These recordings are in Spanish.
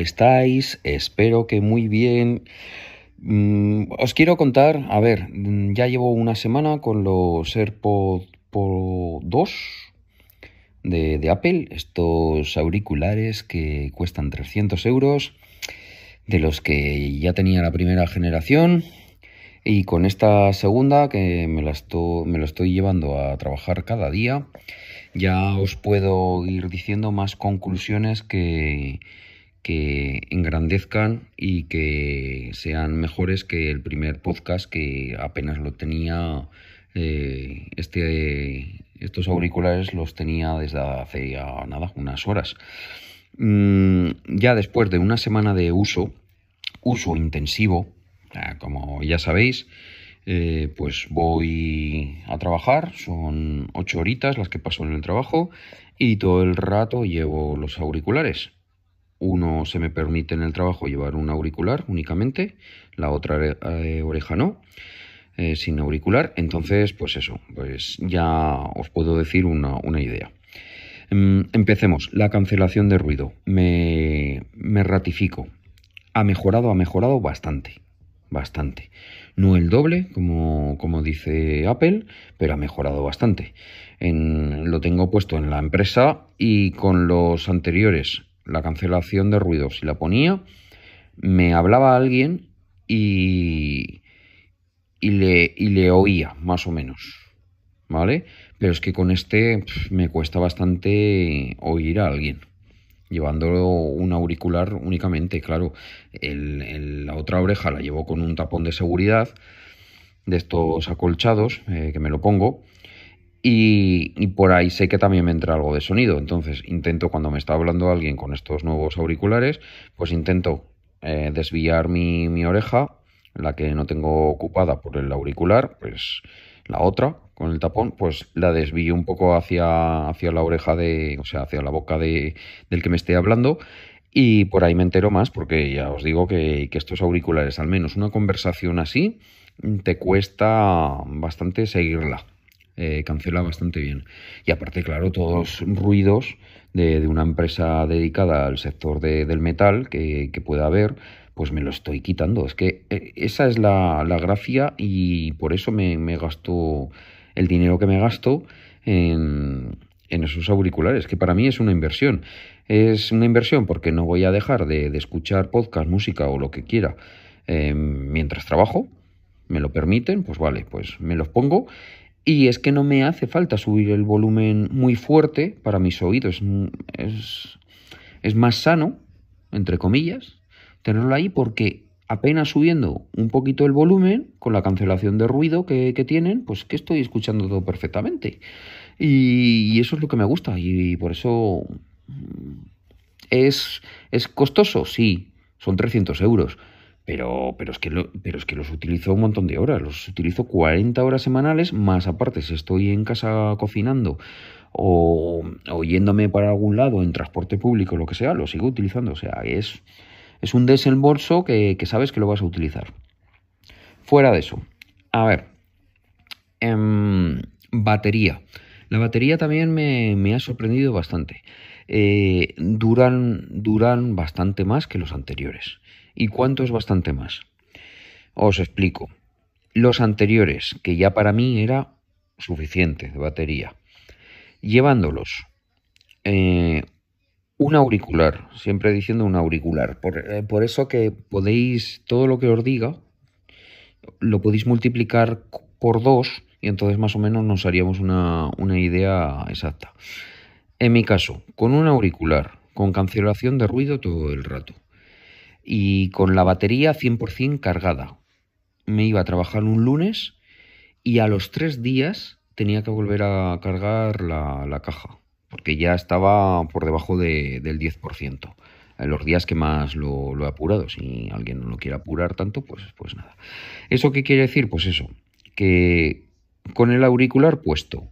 ¿qué tal estáis? Espero que muy bien. Mm, os quiero contar, a ver, mm, ya llevo una semana con los AirPods Pro 2 de, Apple, estos auriculares que cuestan 300 euros, de los que ya tenía la primera generación. Y con esta segunda, que me, la me lo estoy llevando a trabajar cada día, ya os puedo ir diciendo más conclusiones que, que engrandezcan y que sean mejores que el primer podcast que apenas lo tenía eh, este estos auriculares los tenía desde hace ya nada unas horas mm, ya después de una semana de uso uso intensivo como ya sabéis eh, pues voy a trabajar, son ocho horitas las que paso en el trabajo y todo el rato llevo los auriculares. Uno se me permite en el trabajo llevar un auricular únicamente, la otra eh, oreja no, eh, sin auricular. Entonces, pues eso, pues ya os puedo decir una, idea. Em, empecemos. La cancelación de ruido. Me, me ratifico. Ha mejorado, ha mejorado bastante. Bastante. No el doble, como, como dice Apple, pero ha mejorado bastante. Lo tengo puesto en la empresa y con los anteriores, la cancelación de ruido, si la ponía, me hablaba alguien y, y, le, y le oía, más o menos. ¿Vale? Pero es que con este me cuesta bastante oír a alguien llevando un auricular únicamente, claro, la otra oreja la llevo con un tapón de seguridad de estos acolchados eh, que me lo pongo y, por ahí sé que también me entra algo de sonido, entonces intento cuando me está hablando alguien con estos nuevos auriculares, pues intento eh, desviar mi, oreja, la que no tengo ocupada por el auricular, pues la otra con el tapón, pues la desvío un poco hacia, hacia la oreja de, o sea, hacia la boca de, del que me esté hablando y por ahí me entero más porque ya os digo que, estos auriculares, al menos una conversación así, te cuesta bastante seguirla. Eh, cancela bastante bien. Y aparte, claro, todos ruidos de, una empresa dedicada al sector del metal que, que pueda haber, pues me lo estoy quitando. Es que eh, esa es la, la gracia y por eso me, me gasto el dinero que me gasto en, esos auriculares, que para mí es una inversión. Es una inversión porque no voy a dejar de, escuchar podcast, música o lo que quiera em, mientras trabajo. Me lo permiten, pues vale, pues me los pongo. Y es que no me hace falta subir el volumen muy fuerte para mis oídos. Es, es más sano, entre comillas, tenerlo ahí porque apenas subiendo un poquito el volumen, con la cancelación de ruido que, tienen, pues que estoy escuchando todo perfectamente. Y, eso es lo que me gusta y, por eso mm, es, es costoso, sí, son 300 euros. Pero, pero, es que pero es que los utilizo un montón de horas, los utilizo 40 horas semanales, más aparte si estoy en casa cocinando o, yéndome para algún lado en transporte público, lo que sea, lo sigo utilizando. O sea, es, es un desembolso que, sabes que lo vas a utilizar. Fuera de eso, a ver, em, batería. La batería también me, ha sorprendido bastante. Eh, duran, duran bastante más que los anteriores. ¿Y cuánto es bastante más? Os explico. Los anteriores, que ya para mí era suficiente de batería, llevándolos eh, un auricular, siempre diciendo un auricular. Eh, por, eso que podéis, todo lo que os diga, lo podéis multiplicar por dos y entonces más o menos nos haríamos una, idea exacta. En mi caso, con un auricular, con cancelación de ruido todo el rato y con la batería 100% cargada. Me iba a trabajar un lunes y a los tres días tenía que volver a cargar la caja porque ya estaba por debajo del 10%. En los días que más lo, he apurado, si alguien no lo quiere apurar tanto, pues, pues nada. ¿Eso qué quiere decir? Pues eso, que con el auricular puesto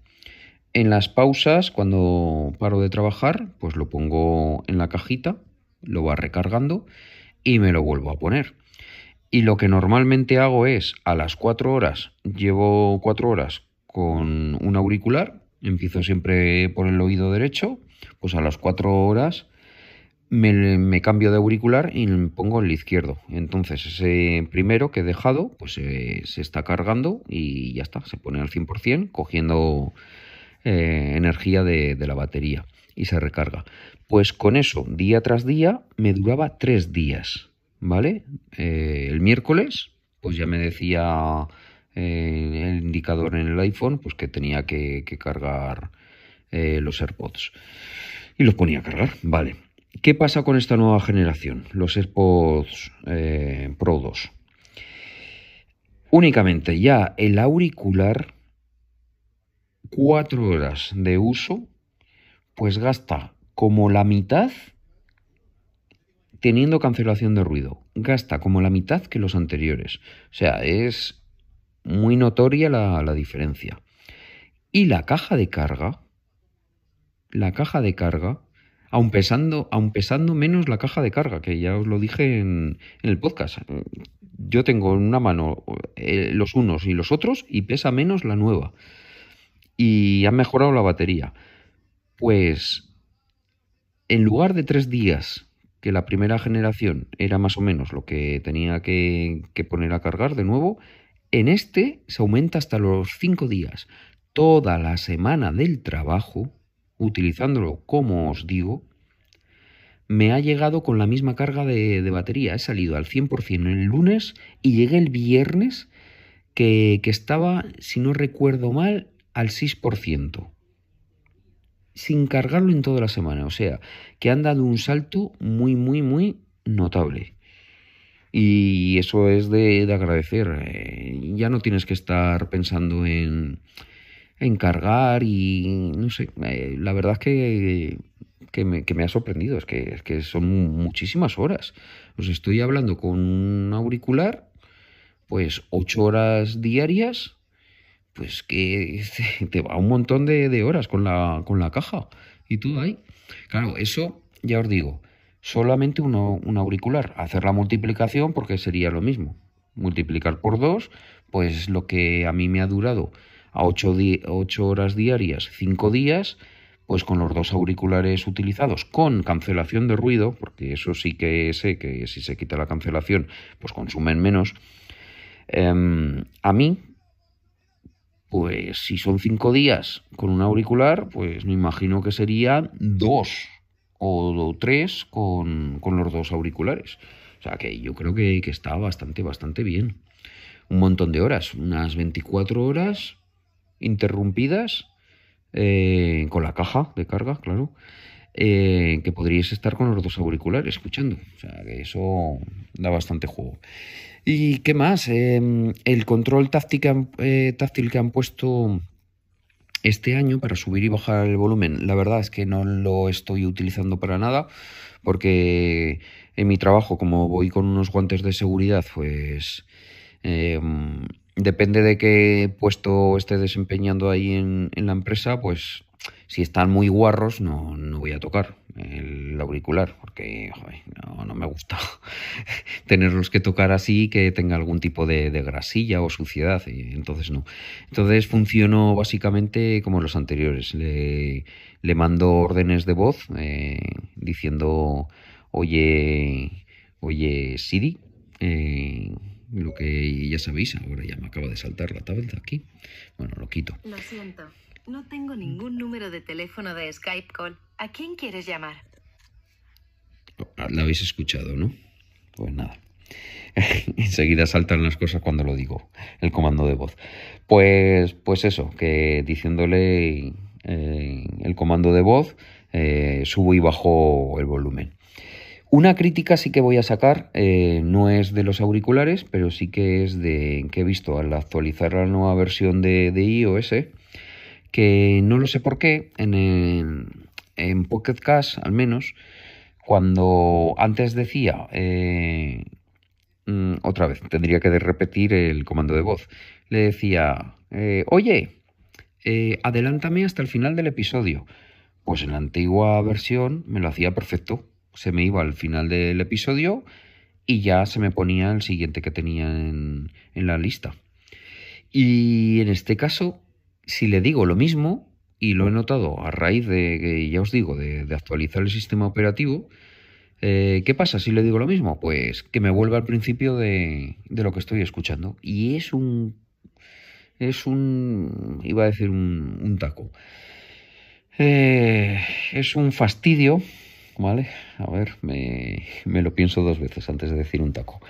en las pausas, cuando paro de trabajar, pues lo pongo en la cajita, lo va recargando y me lo vuelvo a poner. Y lo que normalmente hago es a las 4 horas, llevo 4 horas con un auricular Empiezo siempre por el oído derecho, pues a las cuatro horas me, cambio de auricular y me pongo el izquierdo. Entonces ese primero que he dejado, pues se está cargando y ya está, se pone al 100%, cogiendo eh, energía de, la batería y se recarga. Pues con eso, día tras día, me duraba tres días, ¿vale? Eh, el miércoles, pues ya me decía eh, el indicador en el iPhone, pues que tenía que, cargar los AirPods. Y los ponía a cargar, vale. ¿Qué pasa con esta nueva generación? Los AirPods eh, Pro 2. Únicamente ya el auricular, cuatro horas de uso, pues gasta como la mitad teniendo cancelación de ruido. Gasta como la mitad que los anteriores. O sea, es muy notoria la, la diferencia. Y la caja de carga, la caja de carga aun pesando, pesando menos la caja de carga, que ya os lo dije en, el podcast. Yo tengo en una mano eh, los unos y los otros y pesa menos la nueva. Y ha mejorado la batería. Pues en lugar de tres días, que la primera generación era más o menos lo que tenía que, poner a cargar de nuevo, en este se aumenta hasta los cinco días. Toda la semana del trabajo utilizándolo como os digo, me ha llegado con la misma carga de, batería. He salido al 100% el lunes y llegué el viernes que, que estaba, si no recuerdo mal, al 6%. Sin cargarlo en toda la semana. O sea, que han dado un salto muy, muy, muy notable. Y eso es de, de agradecer. Eh, ya no tienes que estar pensando en encargar y no sé, eh, la verdad es que, que, me, que, me, ha sorprendido, es que, es que son muchísimas horas. Os estoy hablando con un auricular, pues ocho horas diarias, pues que te va un montón de, horas con la, con la caja y todo ahí. Claro, eso ya os digo, solamente uno, un auricular. Hacer la multiplicación porque sería lo mismo. Multiplicar por dos, pues lo que a mí me ha durado a 8, horas diarias, 5 días, pues con los dos auriculares utilizados con cancelación de ruido, porque eso sí que sé que si se quita la cancelación, pues consumen menos. Em, a mí, pues si son 5 días con un auricular, pues me imagino que serían 2 o 3 con, con, los dos auriculares. O sea que yo creo que, que está bastante, bastante bien. Un montón de horas, unas 24 horas interrumpidas eh, con la caja de carga, claro, eh, que podríais estar con los dos auriculares escuchando. O sea, que eso da bastante juego. ¿Y qué más? Em, el control táctil que, han, eh, táctil que han puesto este año para subir y bajar el volumen, la verdad es que no lo estoy utilizando para nada, porque en mi trabajo, como voy con unos guantes de seguridad, pues em, depende de qué puesto esté desempeñando ahí en, la empresa, pues si están muy guarros no, no voy a tocar el auricular, porque no, no, me gusta tenerlos que tocar así que tenga algún tipo de, grasilla o suciedad, entonces no. Entonces funciono básicamente como los anteriores, le, le mando órdenes de voz eh, diciendo, oye, oye Siri, eh, lo que ya sabéis, ahora ya me acaba de saltar la tablet aquí. Bueno, lo quito. Lo siento, no tengo ningún número de teléfono de Skype Call. ¿A quién quieres llamar? La habéis escuchado, ¿no? Pues nada. Enseguida saltan las cosas cuando lo digo, el comando de voz. Pues, pues eso, que diciéndole eh, el comando de voz, eh, subo y bajo el volumen. Una crítica sí que voy a sacar, eh, no es de los auriculares, pero sí que es de que he visto al actualizar la nueva versión de, iOS, que no lo sé por qué, en, en Pocket Cash al menos, cuando antes decía, eh, mm, otra vez, tendría que repetir el comando de voz, le decía, eh, oye, adelántame hasta el final del episodio. Pues en la antigua versión me lo hacía perfecto se me iba al final del episodio y ya se me ponía el siguiente que tenía en, la lista. Y en este caso, si le digo lo mismo, y lo he notado a raíz de, ya os digo, de, actualizar el sistema operativo, Eh, ¿Qué pasa si le digo lo mismo? Pues que me vuelva al principio de, de lo que estoy escuchando. Y es un... Es un... iba a decir un, un taco. Eh, es un fastidio, ¿vale? A ver, me, me, lo pienso dos veces antes de decir un taco,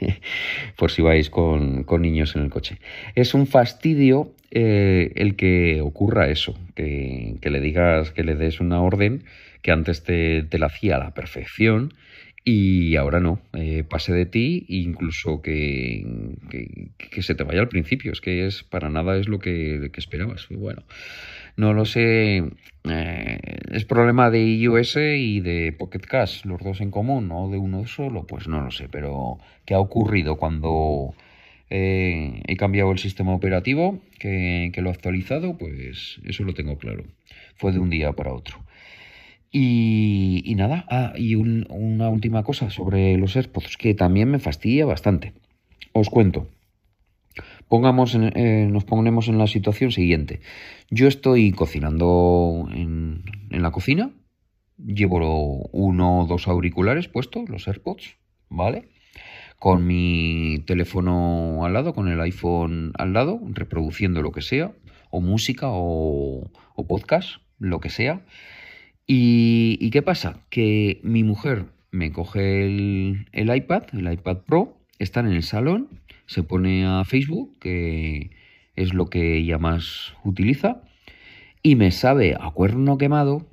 por si vais con, con, niños en el coche. Es un fastidio eh, el que ocurra eso, que, le digas, que le des una orden que antes te, la hacía a la perfección y ahora no, eh, pase de ti incluso que, que, se te vaya al principio, es que es para nada es lo que, que esperabas. Bueno, no lo sé, eh, es problema de iOS y de Pocket Cash, los dos en común, o de uno solo, pues no lo sé, pero ¿qué ha ocurrido cuando eh, he cambiado el sistema operativo, que, lo he actualizado? Pues eso lo tengo claro, fue de un día para otro. Y, y nada, ah, y un, una última cosa sobre los AirPods, que también me fastidia bastante. Os cuento. Pongamos en, eh, nos ponemos en la situación siguiente. Yo estoy cocinando en, en la cocina, llevo uno o dos auriculares puestos, los AirPods, ¿vale? Con mi teléfono al lado, con el iPhone al lado, reproduciendo lo que sea, o música o, o podcast, lo que sea. Y, ¿Y, qué pasa? Que mi mujer me coge el, iPad, el iPad Pro, están en el salón se pone a Facebook, que es lo que ella más utiliza, y me sabe a cuerno quemado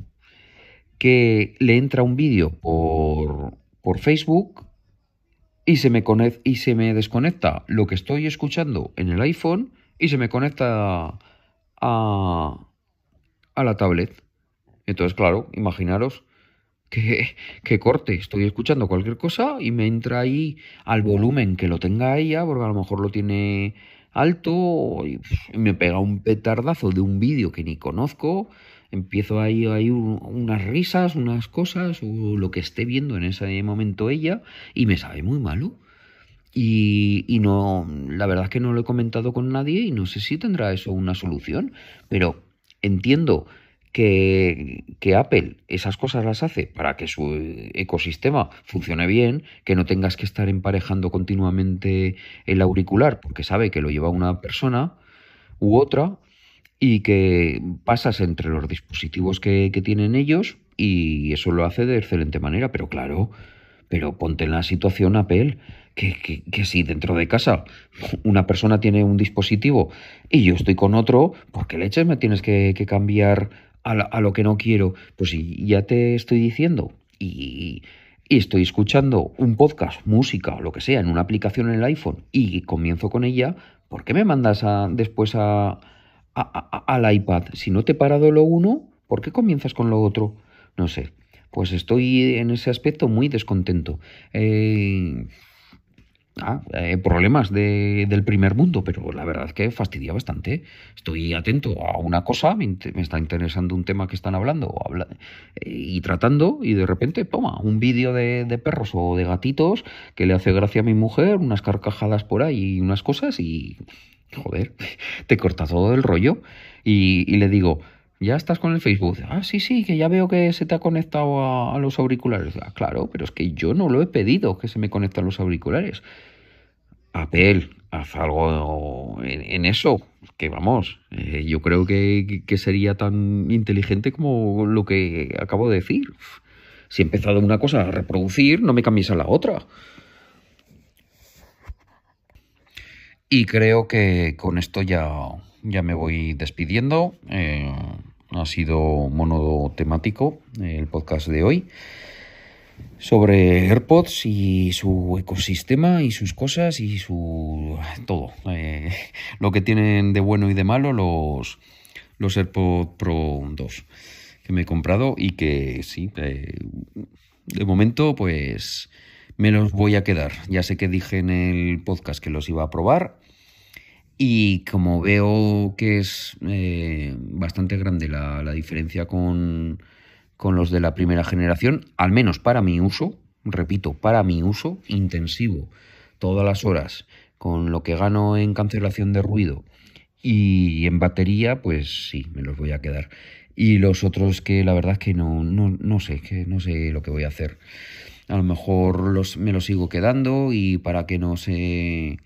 que le entra un vídeo por, por Facebook y se, me y se me desconecta lo que estoy escuchando en el iPhone y se me conecta a, a la tablet. Entonces, claro, imaginaros que, que, corte, estoy escuchando cualquier cosa y me entra ahí al volumen que lo tenga ella, porque a lo mejor lo tiene alto y, me pega un petardazo de un vídeo que ni conozco, empiezo ahí, ahí unas risas, unas cosas o lo que esté viendo en ese momento ella y me sabe muy malo. Y, y no, la verdad es que no lo he comentado con nadie y no sé si tendrá eso una solución, pero entiendo que, que, Apple esas cosas las hace para que su ecosistema funcione bien, que no tengas que estar emparejando continuamente el auricular porque sabe que lo lleva una persona u otra y que pasas entre los dispositivos que, tienen ellos y eso lo hace de excelente manera, pero claro, pero ponte en la situación Apple que, que, que, si dentro de casa una persona tiene un dispositivo y yo estoy con otro, ¿por qué leches me tienes que, cambiar a, lo que no quiero, pues ya te estoy diciendo y, y, estoy escuchando un podcast, música o lo que sea en una aplicación en el iPhone y comienzo con ella, ¿por qué me mandas a, después a, al iPad? Si no te he parado lo uno, ¿por qué comienzas con lo otro? No sé. Pues estoy en ese aspecto muy descontento. Eh, ah, eh, problemas de, del primer mundo, pero la verdad es que fastidia bastante. Estoy atento a una cosa, me, está interesando un tema que están hablando habla, eh, y tratando, y de repente, toma, un vídeo de, de, perros o de gatitos que le hace gracia a mi mujer, unas carcajadas por ahí y unas cosas, y joder, te corta todo el rollo. Y, le digo, ¿Ya estás con el Facebook? Ah, sí, sí, que ya veo que se te ha conectado a, los auriculares. Ah, claro, pero es que yo no lo he pedido que se me conecten los auriculares. Apple, haz algo en, en eso, que vamos, eh, yo creo que, que, sería tan inteligente como lo que acabo de decir. Si he empezado una cosa a reproducir, no me cambies a la otra. Y creo que con esto ya, ya me voy despidiendo. Eh, ha sido monotemático el podcast de hoy sobre AirPods y su ecosistema y sus cosas y su todo. Eh, lo que tienen de bueno y de malo los, los AirPods Pro 2 que me he comprado y que sí, eh, de momento pues me los voy a quedar. Ya sé que dije en el podcast que los iba a probar y como veo que es eh, bastante grande la, la diferencia con con los de la primera generación, al menos para mi uso, repito, para mi uso intensivo, todas las horas, con lo que gano en cancelación de ruido y en batería, pues sí, me los voy a quedar. Y los otros que la verdad es que no, no, no sé, que no sé lo que voy a hacer. A lo mejor los, me los sigo quedando y para que no se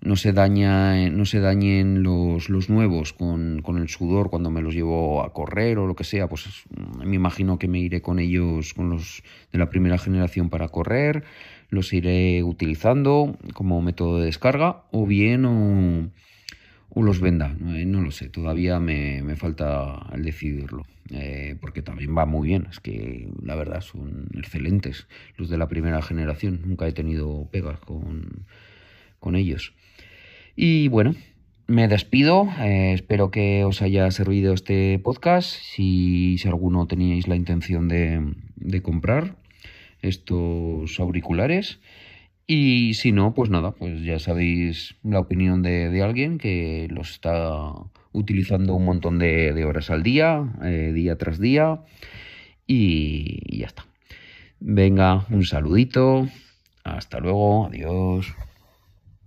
no se daña no se dañen los, los nuevos con, con, el sudor cuando me los llevo a correr o lo que sea pues me imagino que me iré con ellos con los de la primera generación para correr los iré utilizando como método de descarga o bien o, los venda. Eh, no, lo sé, todavía me, falta el decidirlo. Eh, porque también va muy bien, es que la verdad son excelentes los de la primera generación. Nunca he tenido pegas con, con ellos. Y bueno, me despido. Eh, espero que os haya servido este podcast. Si, si alguno teníais la intención de, de comprar, estos auriculares. Y si no, pues nada, pues ya sabéis la opinión de, alguien que los está utilizando un montón de, horas al día, eh, día tras día, y ya está. Venga, un saludito, hasta luego, adiós.